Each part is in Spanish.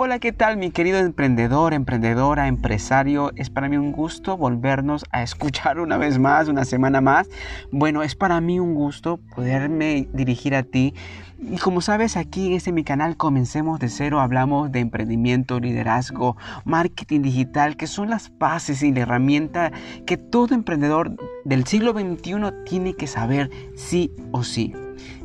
Hola, ¿qué tal mi querido emprendedor, emprendedora, empresario? Es para mí un gusto volvernos a escuchar una vez más, una semana más. Bueno, es para mí un gusto poderme dirigir a ti. Y como sabes, aquí en este mi canal Comencemos de Cero hablamos de emprendimiento, liderazgo, marketing digital, que son las bases y la herramienta que todo emprendedor del siglo XXI tiene que saber sí o sí.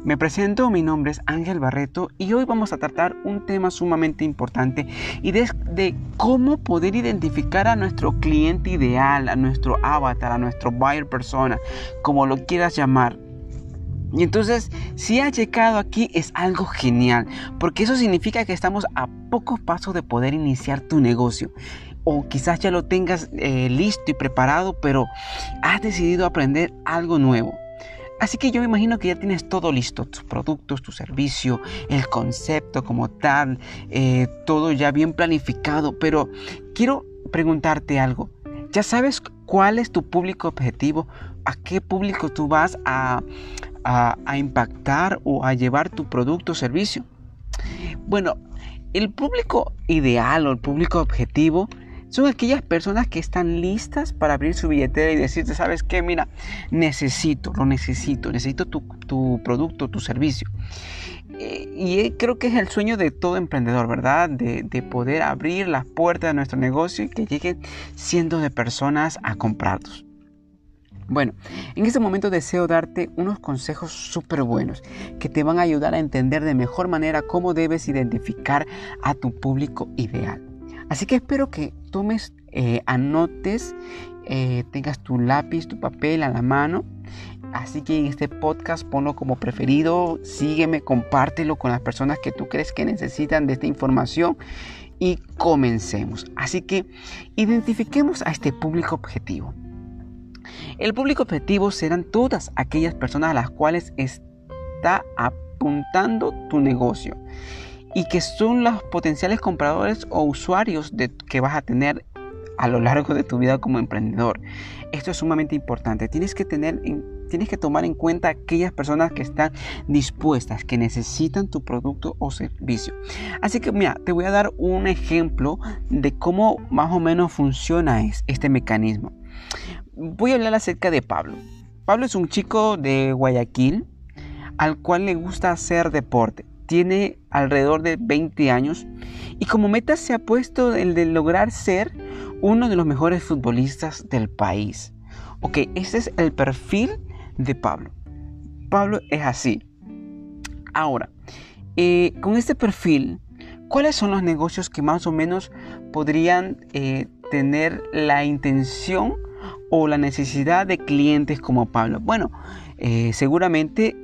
Me presento, mi nombre es Ángel Barreto y hoy vamos a tratar un tema sumamente importante y de, de, cómo poder identificar a nuestro cliente ideal, a nuestro avatar, a nuestro buyer persona, como lo quieras llamar. Y entonces, si has llegado aquí es algo genial, porque eso significa que estamos a pocos pasos de poder iniciar tu negocio. O quizás ya lo tengas eh, listo y preparado, pero has decidido aprender algo nuevo. Así que yo me imagino que ya tienes todo listo, tus productos, tu servicio, el concepto como tal, eh, todo ya bien planificado, pero quiero preguntarte algo. ¿Ya sabes cuál es tu público objetivo? ¿A qué público tú vas a, a, a impactar o a llevar tu producto o servicio? Bueno, el público ideal o el público objetivo son aquellas personas que están listas para abrir su billetera y decirte, ¿sabes qué? Mira, necesito, lo necesito, necesito tu, tu producto, tu servicio. Eh, y creo que es el sueño de todo emprendedor, ¿verdad? De, de, poder abrir las puertas de nuestro negocio y que lleguen cientos de personas a comprarlos. Bueno, en este momento deseo darte unos consejos súper buenos que te van a ayudar a entender de mejor manera cómo debes identificar a tu público ideal. Así que espero que tomes, eh, anotes, eh, tengas tu lápiz, tu papel a la mano. Así que en este podcast ponlo como preferido, sígueme, compártelo con las personas que tú crees que necesitan de esta información y comencemos. Así que identifiquemos a este público objetivo. El público objetivo serán todas aquellas personas a las cuales está apuntando tu negocio y que son los potenciales compradores o usuarios que vas a tener a lo largo de tu vida como emprendedor. Esto es sumamente importante. Tienes que tener tienes que tomar en cuenta aquellas personas que están dispuestas, que necesitan tu producto o servicio. Así que mira, te voy a dar un ejemplo de cómo más o menos funciona este mecanismo. Voy a hablar acerca de Pablo. Pablo es un chico de Guayaquil al cual le gusta hacer deporte tiene alrededor de 20 años y como meta se ha puesto el de lograr ser uno de los mejores futbolistas del país. Ok, ese es el perfil de Pablo. Pablo es así. Ahora, eh, con este perfil, ¿cuáles son los negocios que más o menos podrían eh, tener la intención o la necesidad de clientes como Pablo? Bueno, eh, seguramente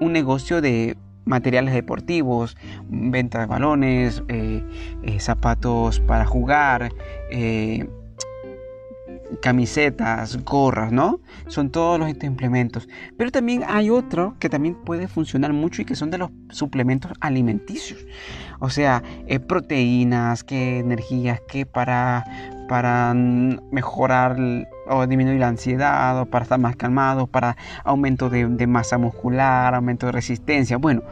un negocio de materiales deportivos, venta de balones, eh, eh, zapatos para jugar, eh, camisetas, gorras, ¿no? Son todos los implementos. Pero también hay otro que también puede funcionar mucho y que son de los suplementos alimenticios. O sea, proteínas, que energías, que para, para mejorar o disminuir la ansiedad, o para estar más calmado, para aumento de, masa muscular, aumento de resistencia. Bueno,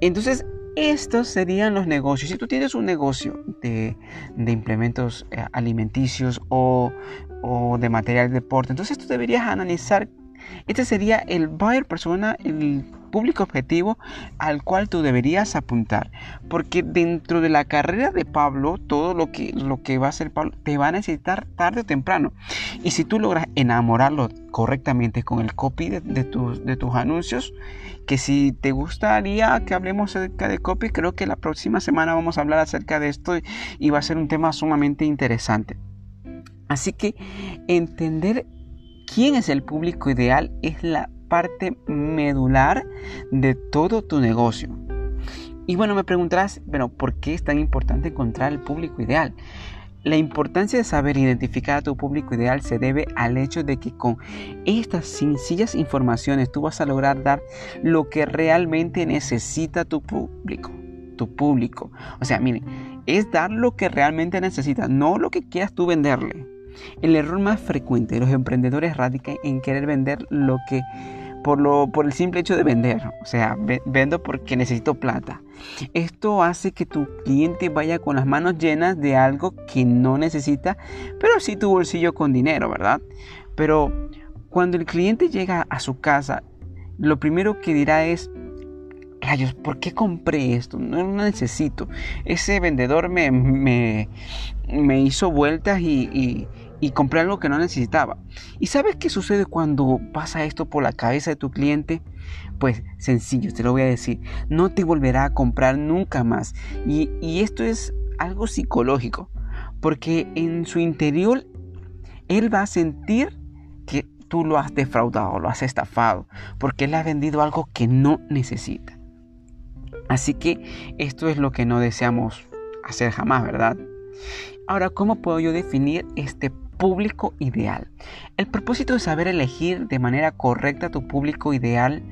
entonces estos serían los negocios. Si tú tienes un negocio de, implementos eh, alimenticios o, o, de material de deporte, entonces tú deberías analizar. Este sería el buyer persona, el público objetivo al cual tú deberías apuntar. Porque dentro de la carrera de Pablo, todo lo que, lo que va a hacer Pablo te va a necesitar tarde o temprano. Y si tú logras enamorarlo correctamente con el copy de, de, tus, de tus anuncios, que si te gustaría que hablemos acerca de copy, creo que la próxima semana vamos a hablar acerca de esto y va a ser un tema sumamente interesante. Así que entender quién es el público ideal es la parte medular de todo tu negocio. Y bueno, me preguntarás, pero ¿por qué es tan importante encontrar el público ideal? La importancia de saber identificar a tu público ideal se debe al hecho de que con estas sencillas informaciones tú vas a lograr dar lo que realmente necesita tu público. Tu público. O sea, miren, es dar lo que realmente necesita, no lo que quieras tú venderle. El error más frecuente de los emprendedores radica en querer vender lo que por, lo, por el simple hecho de vender. O sea, vendo porque necesito plata. Esto hace que tu cliente vaya con las manos llenas de algo que no necesita, pero sí tu bolsillo con dinero, ¿verdad? Pero cuando el cliente llega a su casa, lo primero que dirá es, rayos, ¿por qué compré esto? No lo necesito. Ese vendedor me, me, me hizo vueltas y, y, compré algo que no necesitaba. ¿Y sabes qué sucede cuando pasa esto por la cabeza de tu cliente? Pues sencillo, te lo voy a decir. No te volverá a comprar nunca más. Y, y esto es algo psicológico. Porque en su interior él va a sentir que tú lo has defraudado, lo has estafado, porque él ha vendido algo que no necesita. Así que esto es lo que no deseamos hacer jamás, ¿verdad? Ahora, ¿cómo puedo yo definir este público ideal? El propósito de saber elegir de manera correcta tu público ideal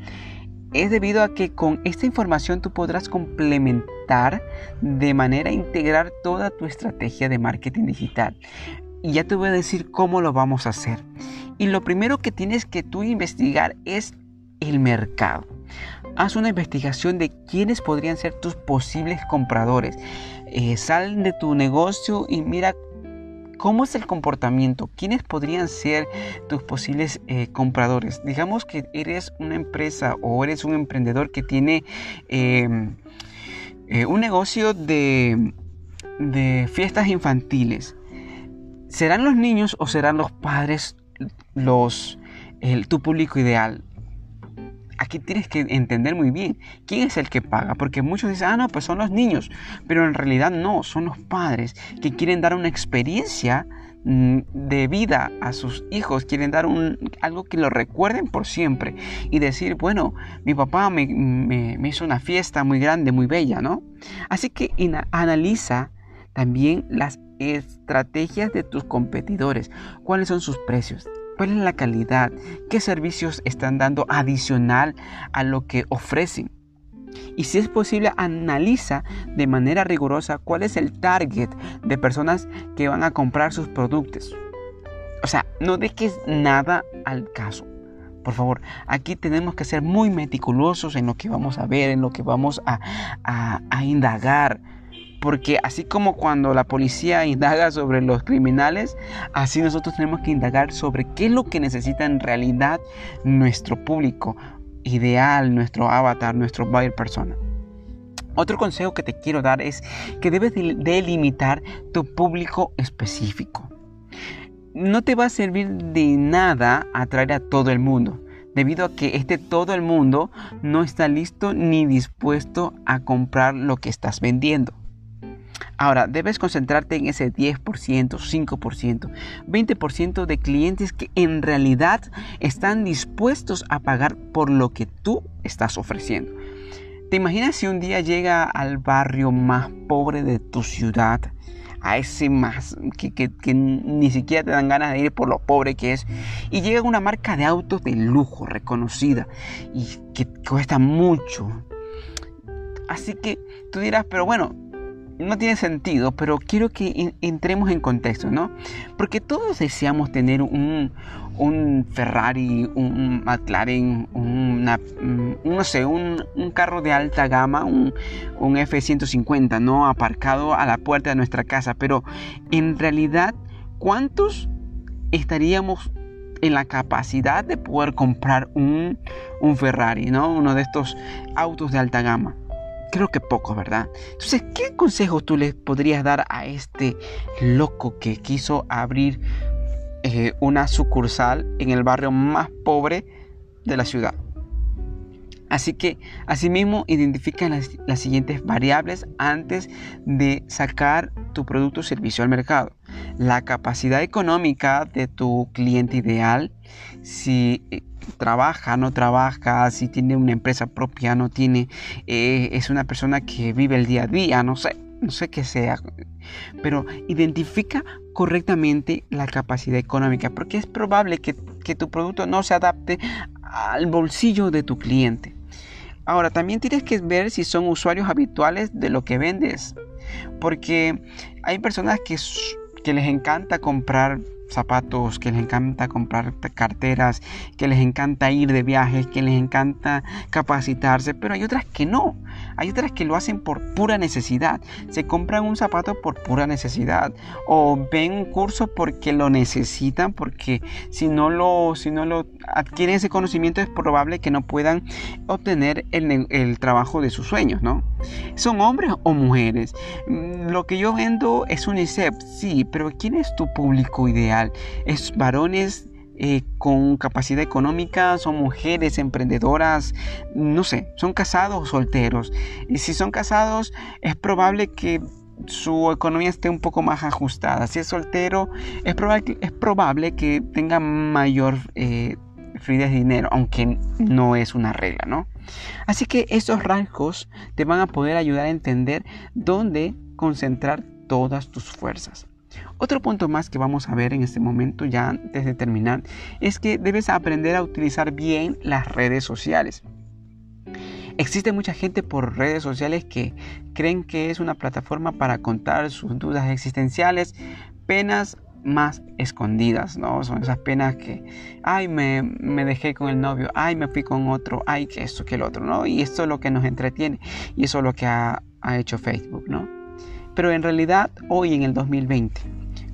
es debido a que con esta información tú podrás complementar de manera integrar toda tu estrategia de marketing digital. Y ya te voy a decir cómo lo vamos a hacer. Y lo primero que tienes que tú investigar es el mercado. Haz una investigación de quiénes podrían ser tus posibles compradores. Eh, sal de tu negocio y mira cómo es el comportamiento, quiénes podrían ser tus posibles eh, compradores. Digamos que eres una empresa o eres un emprendedor que tiene em, eh, un negocio de, de fiestas infantiles. ¿Serán los niños o serán los padres los, tu público ideal? Aquí tienes que entender muy bien. Quién es el que paga, porque muchos dicen, ah, no, pues son los niños, pero en realidad no, son los padres que quieren dar una experiencia mm, de vida a sus hijos, quieren dar un, algo que lo recuerden por siempre. Y decir, bueno, mi papá me, me hizo una fiesta muy grande, muy bella, ¿no? Así que analiza también las estrategias de tus competidores, cuáles son sus precios, cuál es la calidad, qué servicios están dando adicional a lo que ofrecen. Y si es posible, analiza de manera rigurosa cuál es el target de personas que van a comprar sus productos. O sea, no dejes nada al caso. Por favor, aquí tenemos que ser muy meticulosos en lo que vamos a ver, en lo que vamos a, a indagar porque así como cuando la policía indaga sobre los criminales, así nosotros tenemos que indagar sobre qué es lo que necesita en realidad nuestro público ideal, nuestro avatar, nuestro buyer persona. Otro consejo que te quiero dar es que debes delimitar tu público específico. No te va a servir de nada atraer a todo el mundo, debido a que este todo el mundo no está listo ni dispuesto a comprar lo que estás vendiendo. Ahora, debes concentrarte en ese 10%, 5%, 20% de clientes que en realidad están dispuestos a pagar por lo que tú estás ofreciendo. ¿Te imaginas si un día llega al barrio más pobre de tu ciudad? a ese más que, ni siquiera te dan ganas de ir por lo pobre que es y llega una marca de autos de lujo reconocida y que cuesta mucho así que tú dirás pero bueno no tiene sentido, pero quiero que entremos en contexto, ¿no? Porque todos deseamos tener un, Ferrari, un McLaren, una, mm, no sé, un, carro de alta gama, un, un F-150, ¿no? Aparcado a la puerta de nuestra casa, pero en realidad, ¿cuántos estaríamos en la capacidad de poder comprar un, un Ferrari, ¿no? Uno de estos autos de alta gama creo que poco, ¿verdad? Entonces, ¿qué consejos tú le podrías dar a este loco que quiso abrir eh, una sucursal en el barrio más pobre de la ciudad? Así que, asimismo, identifica las, las, siguientes variables antes de sacar tu producto o servicio al mercado. La capacidad económica de tu cliente ideal, si eh, trabaja, no trabaja, si tiene una empresa propia, no tiene, eh, es una persona que vive el día a día, no sé, no sé qué sea, pero identifica correctamente la capacidad económica, porque es probable que, que tu producto no se adapte al bolsillo de tu cliente. Ahora, también tienes que ver si son usuarios habituales de lo que vendes, porque hay personas que, que les encanta comprar zapatos, que les encanta comprar carteras, que les encanta ir de viajes, que les encanta capacitarse, pero hay otras que no. Hay otras que lo hacen por pura necesidad. Se compran un zapato por pura necesidad o ven un curso porque lo necesitan, porque si no lo, si no lo adquieren ese conocimiento es probable que no puedan obtener el, el trabajo de sus sueños, ¿no? ¿Son hombres o mujeres? Mm, lo que yo vendo es UNICEF, sí, pero ¿quién es tu público ideal? ¿Es varones eh, con capacidad económica, son mujeres emprendedoras, no sé, son casados o solteros. Y si son casados, es probable que su economía esté un poco más ajustada. Si es soltero, es probable, es probable que tenga mayor eh, fluidez de dinero, aunque no es una regla, ¿no? Así que esos rasgos te van a poder ayudar a entender dónde concentrar todas tus fuerzas. Otro punto más que vamos a ver en este momento, ya antes de terminar, es que debes aprender a utilizar bien las redes sociales. Existe mucha gente por redes sociales que creen que es una plataforma para contar sus dudas existenciales, penas más escondidas, ¿no? Son esas penas que, ay, me, dejé con el novio, ay, me fui con otro, ay, que esto, que el otro, ¿no? Y esto es lo que nos entretiene y eso es lo que ha, ha hecho Facebook, ¿no? Pero en realidad, hoy en el 2020,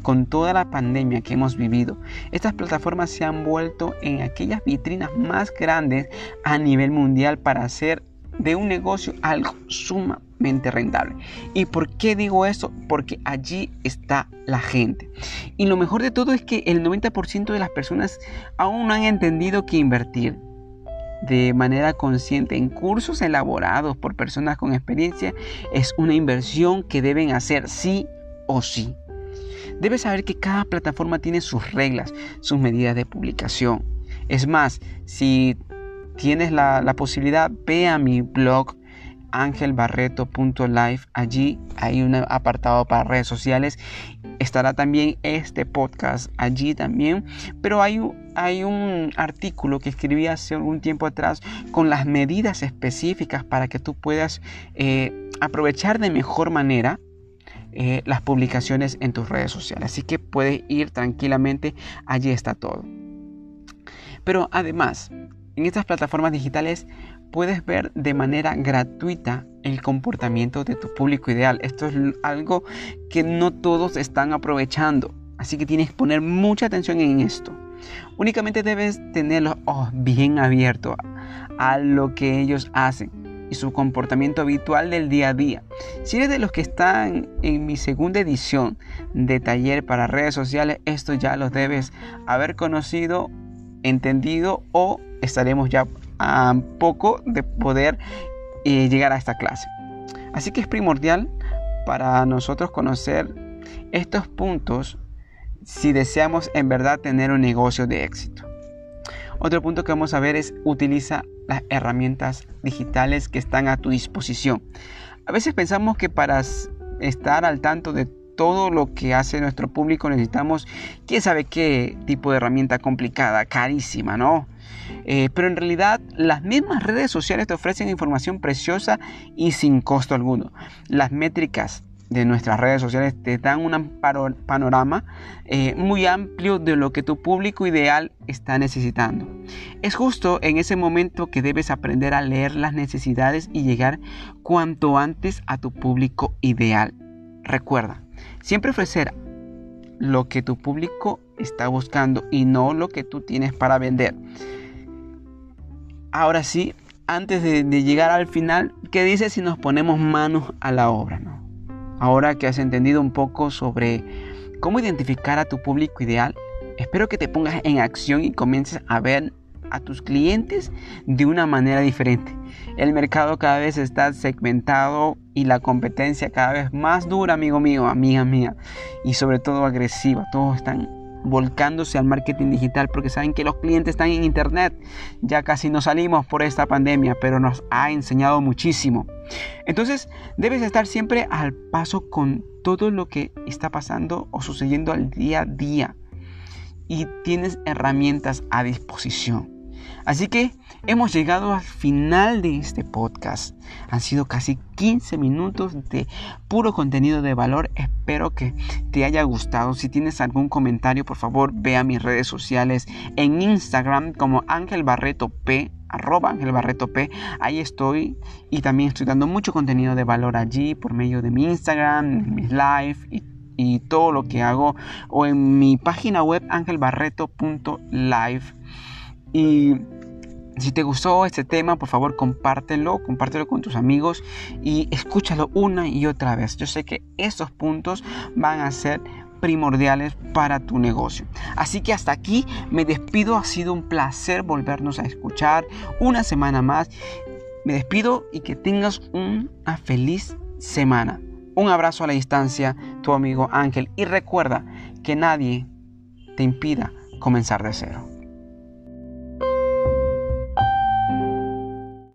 con toda la pandemia que hemos vivido, estas plataformas se han vuelto en aquellas vitrinas más grandes a nivel mundial para hacer de un negocio algo sumamente rentable. ¿Y por qué digo eso? Porque allí está la gente. Y lo mejor de todo es que el 90% de las personas aún no han entendido que invertir de manera consciente en cursos elaborados por personas con experiencia es una inversión que deben hacer sí o sí. Debes saber que cada plataforma tiene sus reglas, sus medidas de publicación. Es más, si tienes la, posibilidad, ve a mi blog angelbarreto.live. Allí hay un apartado para redes sociales. Estará también este podcast allí también. Pero hay, hay un artículo que escribí hace algún tiempo atrás con las medidas específicas para que tú puedas eh, aprovechar de mejor manera eh, las publicaciones en tus redes sociales. Así que puedes ir tranquilamente, allí está todo. Pero además, en estas plataformas digitales puedes ver de manera gratuita el comportamiento de tu público ideal. Esto es algo que no todos están aprovechando. Así que tienes que poner mucha atención en esto. Únicamente debes tener los ojos bien abiertos a lo que ellos hacen y su comportamiento habitual del día a día. Si eres de los que están en mi segunda edición de taller para redes sociales, esto ya los debes haber conocido, entendido o estaremos ya a poco de poder eh, llegar a esta clase. Así que es primordial para nosotros conocer estos puntos si deseamos en verdad tener un negocio de éxito. Otro punto que vamos a ver es utiliza las herramientas digitales que están a tu disposición. A veces pensamos que para estar al tanto de todo lo que hace nuestro público necesitamos quién sabe qué tipo de herramienta complicada, carísima, ¿no? Eh, pero en realidad las mismas redes sociales te ofrecen información preciosa y sin costo alguno. Las métricas de nuestras redes sociales te dan un panorama eh, muy amplio de lo que tu público ideal está necesitando. Es justo en ese momento que debes aprender a leer las necesidades y llegar cuanto antes a tu público ideal. Recuerda, siempre ofrecer lo que tu público está buscando y no lo que tú tienes para vender. Ahora sí, antes de, llegar al final, ¿qué dices si nos ponemos manos a la obra? ¿no? Ahora que has entendido un poco sobre cómo identificar a tu público ideal, espero que te pongas en acción y comiences a ver a tus clientes de una manera diferente. El mercado cada vez está segmentado y la competencia cada vez más dura, amigo mío, amiga mía, y sobre todo agresiva. Todos están volcándose al marketing digital porque saben que los clientes están en internet. Ya casi no salimos por esta pandemia, pero nos ha enseñado muchísimo. Entonces, debes estar siempre al paso con todo lo que está pasando o sucediendo al día a día. Y tienes herramientas a disposición. Así que Hemos llegado al final de este podcast. Han sido casi 15 minutos de puro contenido de valor. Espero que te haya gustado. Si tienes algún comentario, por favor, ve a mis redes sociales en Instagram como Ángel Barreto P arroba Ángel Barreto P. Ahí estoy y también estoy dando mucho contenido de valor allí por medio de mi Instagram, mis live y, y todo lo que hago o en mi página web angelbarreto.live. Y si te gustó este tema, por favor compártelo, compártelo con tus amigos y escúchalo una y otra vez. Yo sé que estos puntos van a ser primordiales para tu negocio. Así que hasta aquí me despido, ha sido un placer volvernos a escuchar una semana más. Me despido y que tengas una feliz semana. Un abrazo a la distancia, tu amigo Ángel, y recuerda que nadie te impida comenzar de cero.